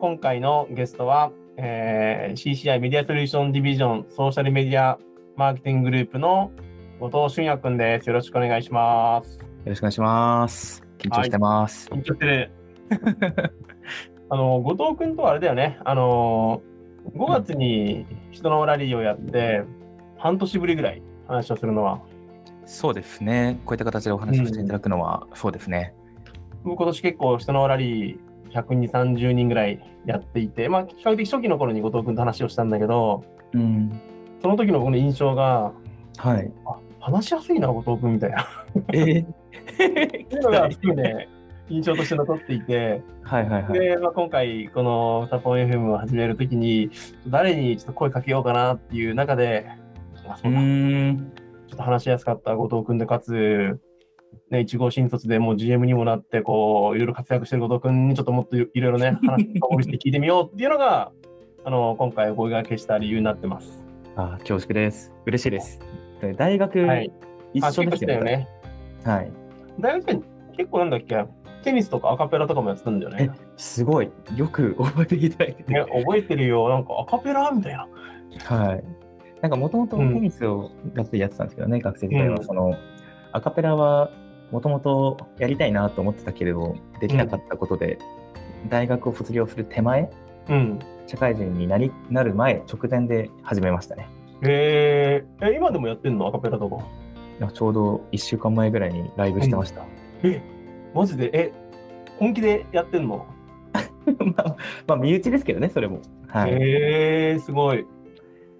今回のゲストは、えー CCI メディアソリューションディビジョンソーシャルメディアマーケティンググループの後藤俊也くんです。よろしくお願いします。よろしくお願いします。緊張してます。緊張してる。あの、後藤くんとはあれだよね。あの、5月に人のラリーをやって、半年ぶりぐらい話をするのは。そうですね。こういった形でお話をしていただくのは、そうですね。僕今年結構人のラリー120、30人ぐらいやっていて、まあ比較的初期の頃に後藤くんと話をしたんだけど、うん。その時の僕の印象が、はい。あ話しやすいな、後藤くんみたいな。えー、っていうのがすごいね、印象として残っていて、はいはいはい。で、まあ、今回、このサポン FM を始めるときに、誰にちょっと声かけようかなっていう中で、あそううだ。ちょっと話しやすかった後藤君で、かつ、ね、1号新卒でもう GM にもなって、こう、いろいろ活躍してる後藤君にちょっともっといろいろね、話をして聞いてみようっていうのが、あの、今回お声掛けした理由になってます。あ、恐縮です。嬉しいです。で大学、はい。一緒で。したたよね。はい。大学生、結構なんだっけ、テニスとかアカペラとかもやってたんだよね。すごい。よく 覚えていただいて覚えてるよ。なんかアカペラみたいな。はい。なんかもともとテニスをがっつりやってたんですけどね、学生時代は。うんその、アカペラはもともとやりたいなと思ってたけれど、できなかったことで、大学を卒業する手前、うん。社会人になりなる前、直前で始めましたね。へーえ、今でもやってんの？アカペラとか。ちょうど1週間前ぐらいにライブしてました。え、マジで、え、本気でやってんの、まあ、まあ、身内ですけどね、それも。はい。へえすごい。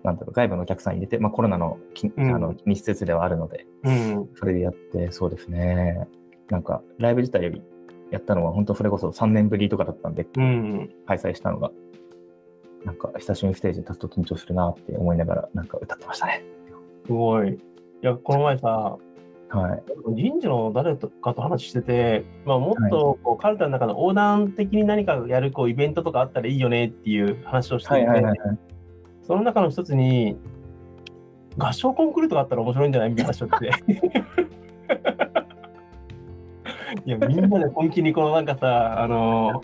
なんだろう、外部のお客さん入れて、まあ、コロナのきうんあの気にしつつではあるので、うん。それでやって、そうですね。なんか、ライブ自体よりやったのは、本当それこそ3年ぶりとかだったんで、うん。開催したのが、なんか、久しぶりにステージに立つと緊張するなって思いながら、なんか歌ってましたね。すごい。いや、この前さ、はい。人事の誰かと話してて、まあ、もっとこう、カルタの中の横断的に何かやるこうイベントとかあったらいいよねっていう話をしていて、はいはいはいはい。その中の一つに、合唱コンクールとかあったら面白いんじゃない？みたいな話をして。いや、みんなで本気にこのなんかさ、あの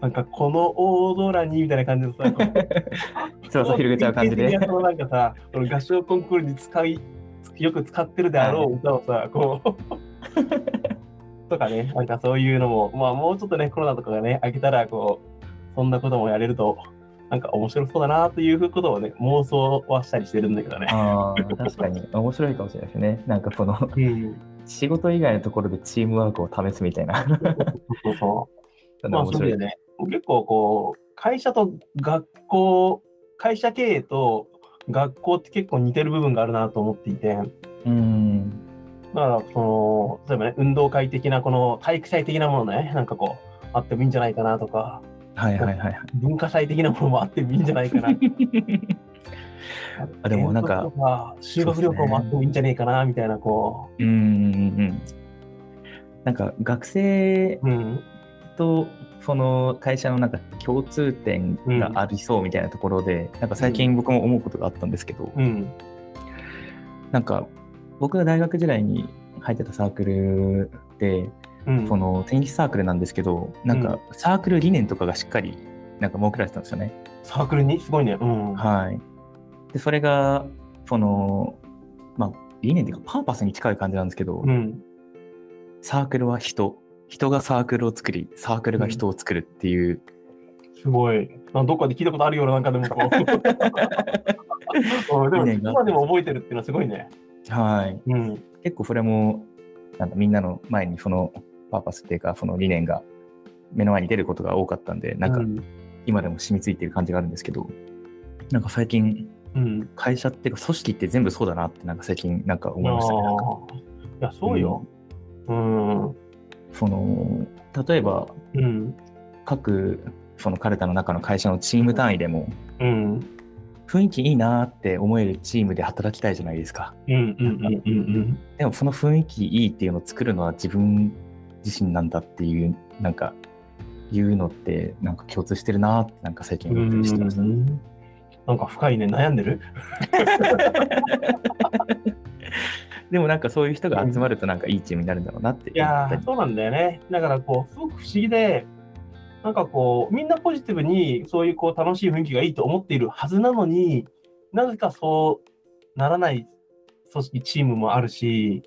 なんかこの大空にみたいな感じでさ、広げちゃう感じで。そのなんかさ、この合唱コンクールに使い、よく使ってるであろう歌をさ、こう、とかね、なんかそういうのも、まあもうちょっとね、コロナとかがね、明けたら、こう、そんなこともやれると、なんか面白そうだなということをね、妄想はしたりしてるんだけどね。確かに面白いかもしれないですね。なんかこのうん。仕事以外のところでチームワークを試すみたいな。そうそう。まあ面白いそうだよね。結構こう、会社と学校、会社経営と学校って結構似てる部分があるなと思っていて、うん。だから、その、例えばね、運動会的な、この体育祭的なものね、なんかこう、あってもいいんじゃないかなとか、はいはいはいはい。文化祭的なものもあってもいいんじゃないかな。あでもなんか修学旅行もあってもいいんじゃないかな、みたいな、こうんうんうん。なんか学生う。うん。とその会社のなんか共通点がありそうみたいなところで、なんか最近僕も思うことがあったんですけど、うん。なんか僕が大学時代に入ってたサークルで、うん。そのテニスサークルなんですけど、なんかサークル理念とかがしっかりなんか設けられてたんですよね。サークルに？すごいね。うん。はい。で、それが、その、まあ、理念っていうか、パーパスに近い感じなんですけど、うん。サークルは人、人がサークルを作り、サークルが人を作るっていう、すごい。どっかで聞いたことあるような、なんかでも でも理念が今でも覚えてるっていうのはすごいね。はい。うん。結構それも、なんかみんなの前にそのパーパスっていうか、その理念が目の前に出ることが多かったんで、なんかうん。今でも染みついてる感じがあるんですけど、なんか最近、うん。会社っていうか組織って全部そうだなってなんか最近なんか思いましたね。なんかいや、そうよ。うん。その、例えばうん。各そのカルタの中の会社のチーム単位でも、うん。雰囲気いいなーって思えるチームで働きたいじゃないですか。うん。うん。うん。うん。でもその雰囲気いいっていうのを作るのは自分自身なんだっていう、なんか、いうのって、なんか共通してるなーって、なんか最近思ったりしてました。うんなんか深いね、悩んでる？でもなんかそういう人が集まるとなんかいいチームになるんだろうなっていや思ったりー、そうなんだよね。だからこう、すごく不思議で、なんかこう、みんなポジティブにそういうこう楽しい雰囲気がいいと思っているはずなのに、なぜかそうならない組織、チームもあるし、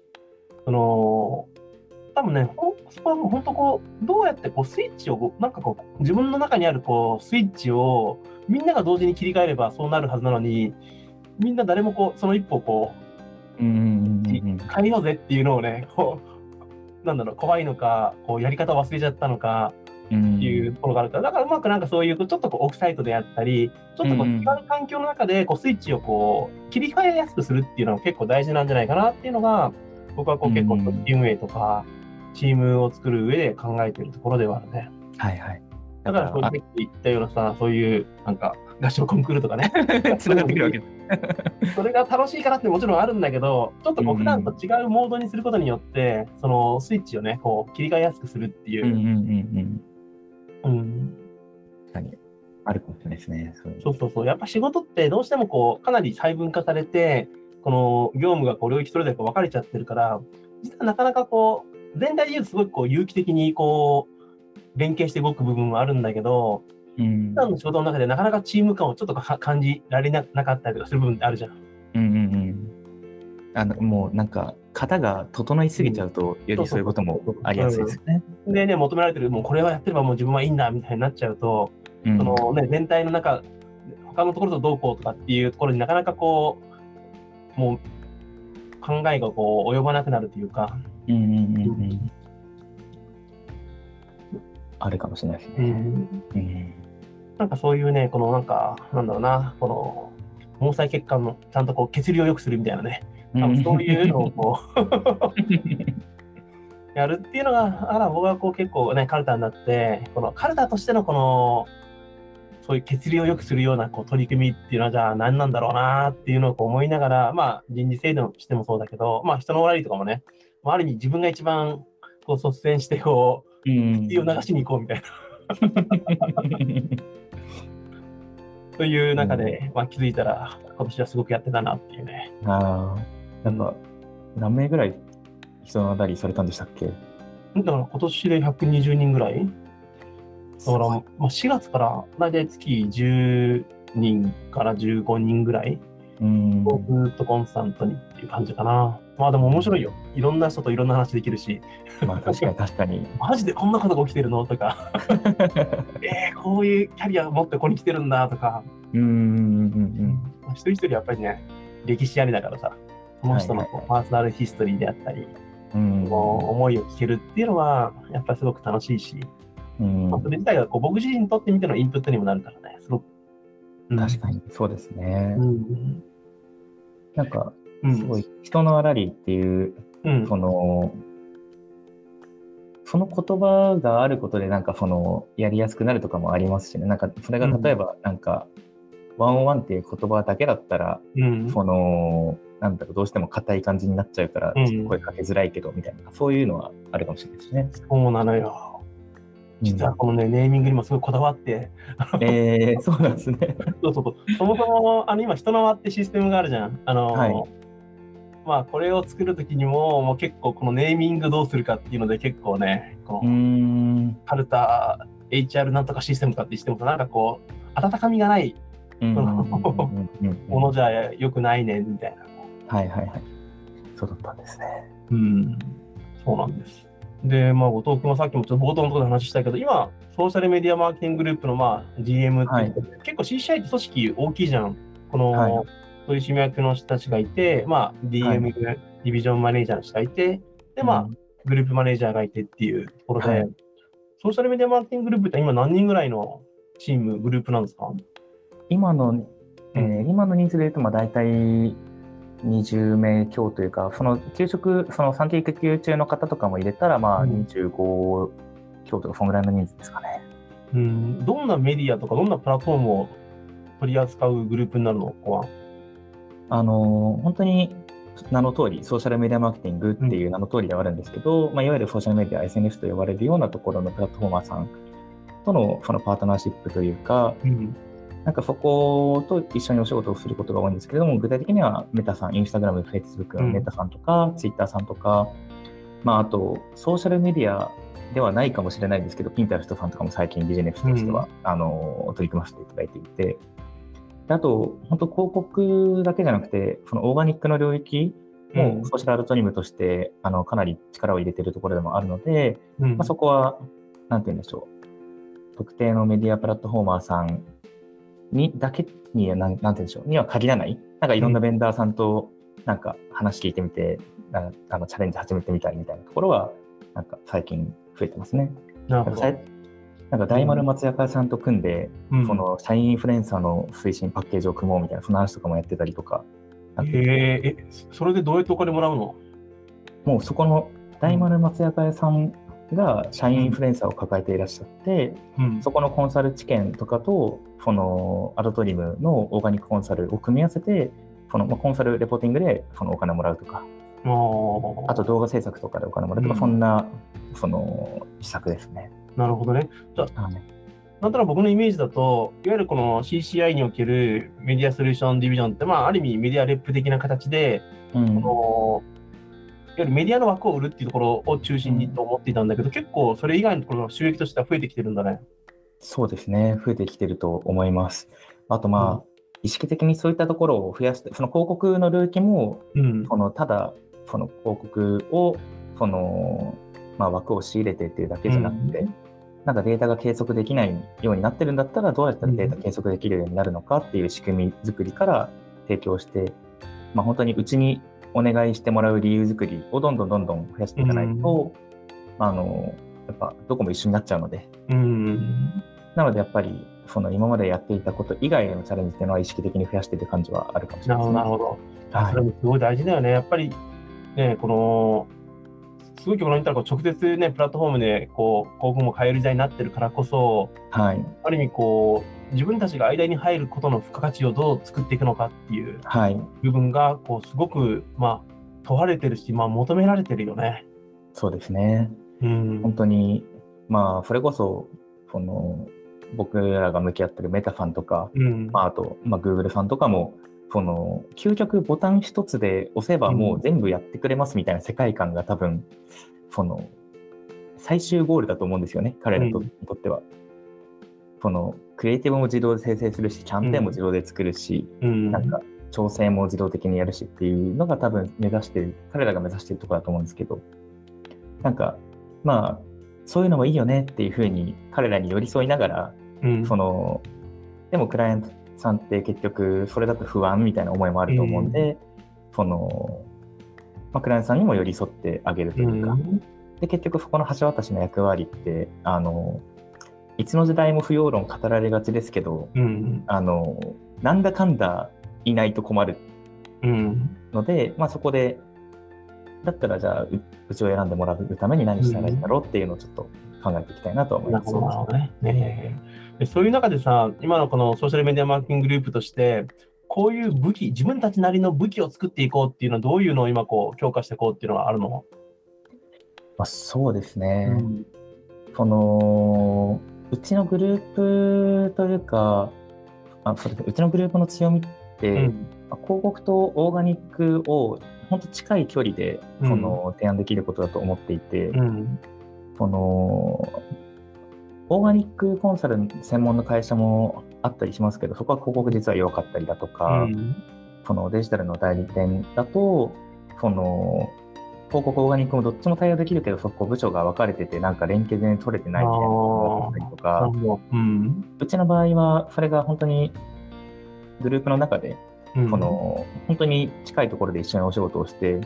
その、多分ね、ほんそこはもう本当こう、どうやってこうスイッチを、なんかこう、自分の中にあるこうスイッチをみんなが同時に切り替えればそうなるはずなのに、みんな誰もこう、その一歩をこう、うんうんうんうん変えようぜっていうのをね、こう、なんだろう、怖いのか、こうやり方を忘れちゃったのかうんっていうところがあるから、だからうまくなんかそういう、ちょっとこうオフサイトであったり、ちょっとこううん違う環境の中でこうスイッチをこう切り替えやすくするっていうのが結構大事なんじゃないかなっていうのが、僕はこう結構うん組織運営とか、チームを作る上で考えているところではあるね。はいはい。だから、そうあいう言ったようなさ、そういうなんか合唱コンクールとかね、つながってくるわけだ。それが楽しいからってもちろんあるんだけど、ちょっとこううん普段と違うモードにすることによって、そのスイッチをね、こう切り替えやすくするっていうう。んうんうんうん。うん確かに。あるかもしれないですね。そうそうそうそう。やっぱ仕事ってどうしてもこう、かなり細分化されて、この業務がこう領域それぞれこう分かれちゃってるから、実はなかなかこう、全体で言うとすごくこう有機的にこう、連携して動く部分はあるんだけど、うん普段の仕事の中でなかなかチーム感をちょっとか感じられななかったりとかする部分ってあるじゃん。うんうんうん。あのもうなんか型が整いすぎちゃうと、よりそういうこともありやすいですよね。でね、求められてる、もうこれはやってればもう自分はいいんだみたいになっちゃうと、うんそのね、全体の中、他のところとどうこうとかっていうところになかなかこう、もう考えがこう及ばなくなるというか、うんうんうんうん。あるかもしれないですね。うんなんかそういうね、このなんか、なんだろうな、この毛細血管のちゃんとこう血流を良くするみたいなね、多分そういうのをこう やるっていうのが、あら、僕はこう結構ね、カルタになって、このカルタとしてのこの、そういう血流を良くするようなこう取り組みっていうのは、じゃあ何なんだろうなっていうのをこう思いながら、まあ人事制度としてもそうだけど、まあ人の悪いとかもね、まあある意味自分が一番こう率先してこう、うを流しに行こうみたいな、という中で、まあ気づいたら、今年はすごくやってたなっていうね。ああ、なんか、何名ぐらい人当たりされたんでしたっけ？だから今年で120人ぐらい。だから、まあ、4月から大体月10人から15人ぐらいうん。をずっとコンスタントにっていう感じかな。まあでも面白いよ。いろんな人といろんな話できるし、まあ確かに 確かに。マジでこんなことが起きてるの？とか、えー、こういうキャリア持ってここに来てるんだ？とか、うんうんうんまあ一人一人やっぱりね、歴史ありだからさ、その人のパーソナルヒストリーであったり、うん。こう思いを聞けるっていうのは、やっぱりすごく楽しいし、うんまあそれ自体がこう僕自身にとってみてのインプットにもなるからね、すごく。確かに、そうですねう。ん。なんか、うん。すごい、人の荒りっていう、うん。その、その言葉があることで、なんかその、やりやすくなるとかもありますしね。なんか、それが例えば、なんか、ワンオンワンっていう言葉だけだったら、うん。その、なんだろう、どうしても硬い感じになっちゃうから、うん声かけづらいけど、みたいな、そういうのはあるかもしれないですね。そうなのよ。実はこのね、ネーミングにもすごいこだわって、えー、そうなんですね。そうそうそう。そもそも、あの、今、人の輪ってシステムがあるじゃん。あの、はいまあ、これを作るときにも、もう結構、このネーミングどうするかっていうので、結構ね、この、ん。カルタ HR なんとかシステムかってしても、なんかこう、温かみがないものじゃ良くないね、みたいな。はいはいはい。そうだったんですね。うん、そうなんです。で、まあ、後藤君はさっきもちょっと冒頭のところで話したけど、今、ソーシャルメディアマーケティンググループの、まあ、GM っていうことで、結構 CCI って組織大きいじゃん。この、はい。取締役の人たちがいて、まあ、DM、ディビジョンマネージャーの人がいて、で、まあ、うん。グループマネージャーがいてっていうところで、はい。ソーシャルメディアマーケティンググループって今何人ぐらいのチーム、グループなんですか？今の、えうー今の人数で言うと、まあ、大体20名強というか、その給食、その産経育休中の方とかも入れたら、まあ、うん25強とか、そんぐらいの人数ですかね。うん、どんなメディアとか、どんなプラットフォームを取り扱うグループになるの？ここは。あのー本当に名の通り、ソーシャルメディアマーケティングっていう名の通りではあるんですけど、まあ、いわゆるソーシャルメディア、SNS と呼ばれるようなところのプラットフォーマーさんとのそのパートナーシップというか、うん。なんかそこと一緒にお仕事をすることが多いんですけれども、具体的にはメタさん、インスタグラム、フェイスブックのメタさんとか、ツイッターさんとか、まあ、あと、ソーシャルメディアではないかもしれないですけど、ピンタレストさんとかも最近ビジネスとしては、あの取り組ませていただいていて、であと、本当広告だけじゃなくて、そのオーガニックの領域もソーシャルアルトリムとして、あのかなり力を入れているところでもあるので、うん。まあ、そこは、なんて言うんでしょう、特定のメディアプラットフォーマーさんにだけに、なんなんて言うんでしょう、には限らない、なんかいろんなベンダーさんとなんか話聞いてみて、なあのチャレンジ始めてみたいみたいなところは、なんか最近増えてますね。なるほど。なんか大丸松坂さんと組んで、うん。その社員インフルエンサーの推進パッケージを組もうみたいな、その話とかもやってたりとか、あとへええ、それでどうやってお金もらうの？もうそこの大丸松坂屋さんが社員インフルエンサーを抱えていらっしゃって、うん。そこのコンサル知見とかと、そのアドトリムのオーガニックコンサルを組み合わせて、そのまあコンサルレポーティングでそのお金もらうとか、ああと動画制作とかでお金もらうとか、うん。そんなその施策ですね。なるほどね。じゃあ、はい。なんとなく僕のイメージだと、いわゆるこの CCI におけるメディアソリューションディビジョンって、まあ、ある意味メディアレップ的な形で、うん。このゆるメディアの枠を売るっていうところを中心にと思っていたんだけど、結構それ以外のところの収益としては増えてきてるんだね。そうですね、増えてきてると思います。あと、まあ、うん意識的にそういったところを増やして、その広告の領域も、うん。そのただ、その広告を、その、まあ、枠を仕入れてっていうだけじゃなくて、なんかデータが計測できないようになってるんだったら、どうやったらデータ計測できるようになるのかっていう仕組み作りから提供して、まあ、本当にうちにお願いしてもらう理由作りをどんどんどんどん増やしていかないと、まああの、やっぱどこも一緒になっちゃうので、うん。なのでやっぱり、その今までやっていたこと以外へのチャレンジっていうのは意識的に増やしている感じはあるかもしれないですね。なるほど。それもすごい大事だよね。やっぱり、ね、この、すごい極論言ったら直接ね、プラットフォームでこう広告も買える時代になってるからこそ、はい。ある意味こう、自分たちが間に入ることの付加価値をどう作っていくのかっていうはい。部分が、こう、すごく、まあ、問われてるし、まあ、求められてるよね。そうですね。うん。本当に、まあ、それこそ、その、僕らが向き合ってるメタさんとか、うん。まあ、あと、まあ、Google さんとかも、その、究極ボタン一つで押せばもう全部やってくれますみたいな世界観が多分、その、最終ゴールだと思うんですよね、彼らにとっては。その、クリエイティブも自動で生成するし、キャンペーンも自動で作るし、うん。なんか、調整も自動的にやるしっていうのが多分目指してる、彼らが目指してるところだと思うんですけど、なんか、まあ、そういうのもいいよねっていうふうに彼らに寄り添いながら、うん、その、でもクライアントさんって結局それだと不安みたいな思いもあると思うんで、その、まあ、クライアントさんにも寄り添ってあげるというか、うんで、結局そこの橋渡しの役割って、あの、いつの時代も不要論語られがちですけど、うん。あの、なんだかんだいないと困るうん。ので、まあ、そこで、だったらじゃあう、うちを選んでもらうために何したらいいんだろうっていうのをちょっと考えていきたいなと思います。なるほど、ね。ねでそういう中でさ、今のこのソーシャルメディアマーケティンググループとして、こういう武器、自分たちなりの武器を作っていこうっていうのは、どういうのを今こう強化していこうっていうのがあるの、まあ、そうですね。うん。その、うちのグループというか、あそうですね、うちのグループの強みって、うん。まあ広告とオーガニックを本当近い距離でうん。その提案できることだと思っていて、うんそのオーガニックコンサル専門の会社もあったりしますけど、そこは広告実は弱かったりだとか、うん。そのデジタルの代理店だと、その広告、オーガニックもどっちも対応できるけど、そこ部署が分かれてて、なんか連携全然取れてないみたいなのがあったりとか。うん。うちの場合は、それが本当にグループの中で、うん。この本当に近いところで一緒にお仕事をして、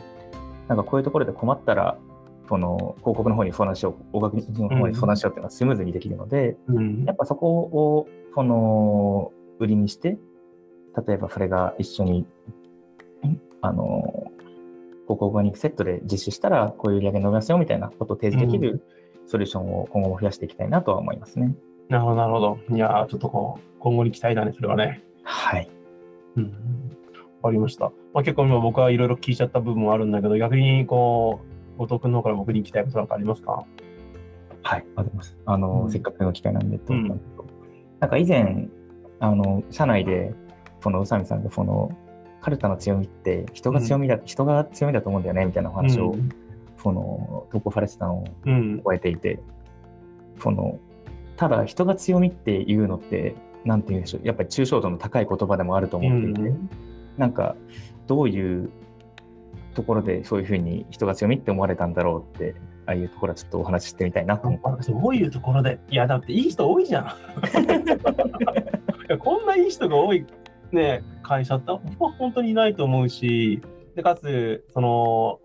なんかこういうところで困ったら、その広告の方に相談しよう、大学の方に相談しようっていうのがスムーズにできるので、うんやっぱそこをその売りにして、例えばそれが一緒に、あの、広告オーガニックセットで実施したら、こういう売り上げ伸びますよみたいなことを提示できるソリューションを今後も増やしていきたいなとは思いますね。なるほど、なるほど。いやー、ちょっとこう、今後に期待だね、それはね。はい。うん。わかりました。まあ、結構今僕はいろいろ聞いちゃった部分もあるんだけど、逆にこう、後藤君の方から僕に聞きたいことなんかありますか？はい、あります。あの、うん。せっかくの機会なんでと思ったん。ですけど、なんか以前、あの、社内で、その宇佐美さんが、その、カルタの強みって、人が強みだ、人が強みだと思うんだよね、みたいなお話を、うん。このトップファレスタンをうん。超えていて、このただ人が強みっていうのってなんて言うんでしょう。やっぱり抽象度の高い言葉でもあるとう思っていて、ん。なんかどういうところでそういうふうに人が強みって思われたんだろうってああいうところはちょっとお話ししてみたいな。と思ってどういうところで。いや、だっていい人多いじゃん。こんないい人が多い、ね、会社って本当にいないと思うし、でかつ、その、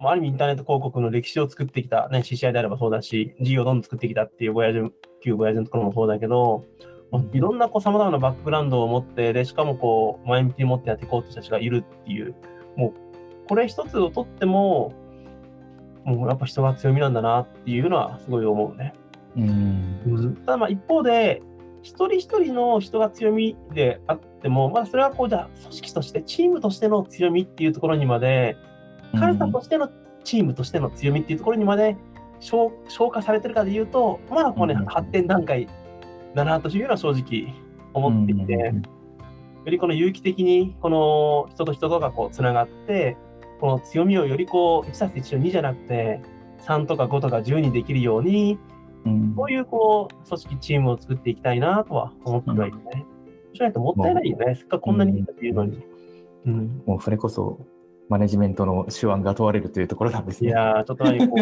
ある意味インターネット広告の歴史を作ってきた、ね、CCI であればそうだし、事業をどんどん作ってきたっていうボヤジ旧ボヤジのところもそうだけど、いろんなこう様々なバックグラウンドを持って、でしかもこう前向きに持ってやっていこうって人たちがいるっていう、もうこれ一つをとっても、もうやっぱ人が強みなんだなっていうのはすごい思うね。た。うん。ただまあ一方で、一人一人の人が強みであっても、まあそれはこうじゃあ組織として、チームとしての強みっていうところにまで、彼らとしてのチームとしての強みっていうところにまで消消化されてるかで言うと、まだこうね、うん。発展段階だなというのは正直思っていて、よりこの有機的にこの人と人とがこうつながって、この強みをよりこう1たす1の2じゃなくて、3とか5とか10にできるように、うんこういうこう組織、チームを作っていきたいなとは思ってはいるね。そうしないともったいないよね。せっかくこんなにいいっていうのに。うん。もうそれこそマネジメントの手腕が問われるというところなんですね。いやー、ちょっと何こう、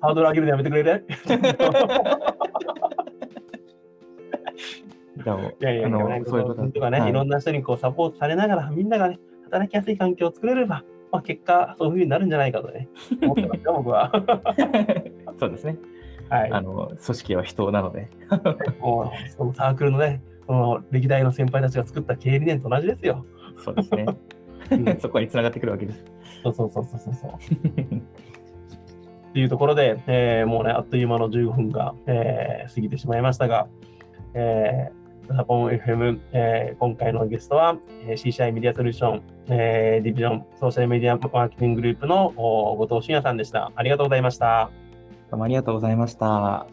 ハードル上げるのやめてくれる？じゃあいやいや、あのねそういうこととかね、はいいろんな人にこうサポートされながら、みんながね、働きやすい環境を作れれば、まあ、結果、そういうふうになるんじゃないかとね、思ってますよ、僕は。そうですね。はい。あの組織は人なので。もう、そのサークルのね、その歴代の先輩たちが作った経営理念と同じですよ。そうですね。うんそこに繋がってくるわけです。そうそうそうそうそうそう。っていうところで、えーもうね、あっという間の15分が、えー過ぎてしまいましたが、えー、サポン FM、えー今回のゲストは、えー CCI メディアソリューション、えーディビジョンソーシャルメディアマーケティンググループのお後藤俊也さんでした。ありがとうございました。どうもありがとうございました。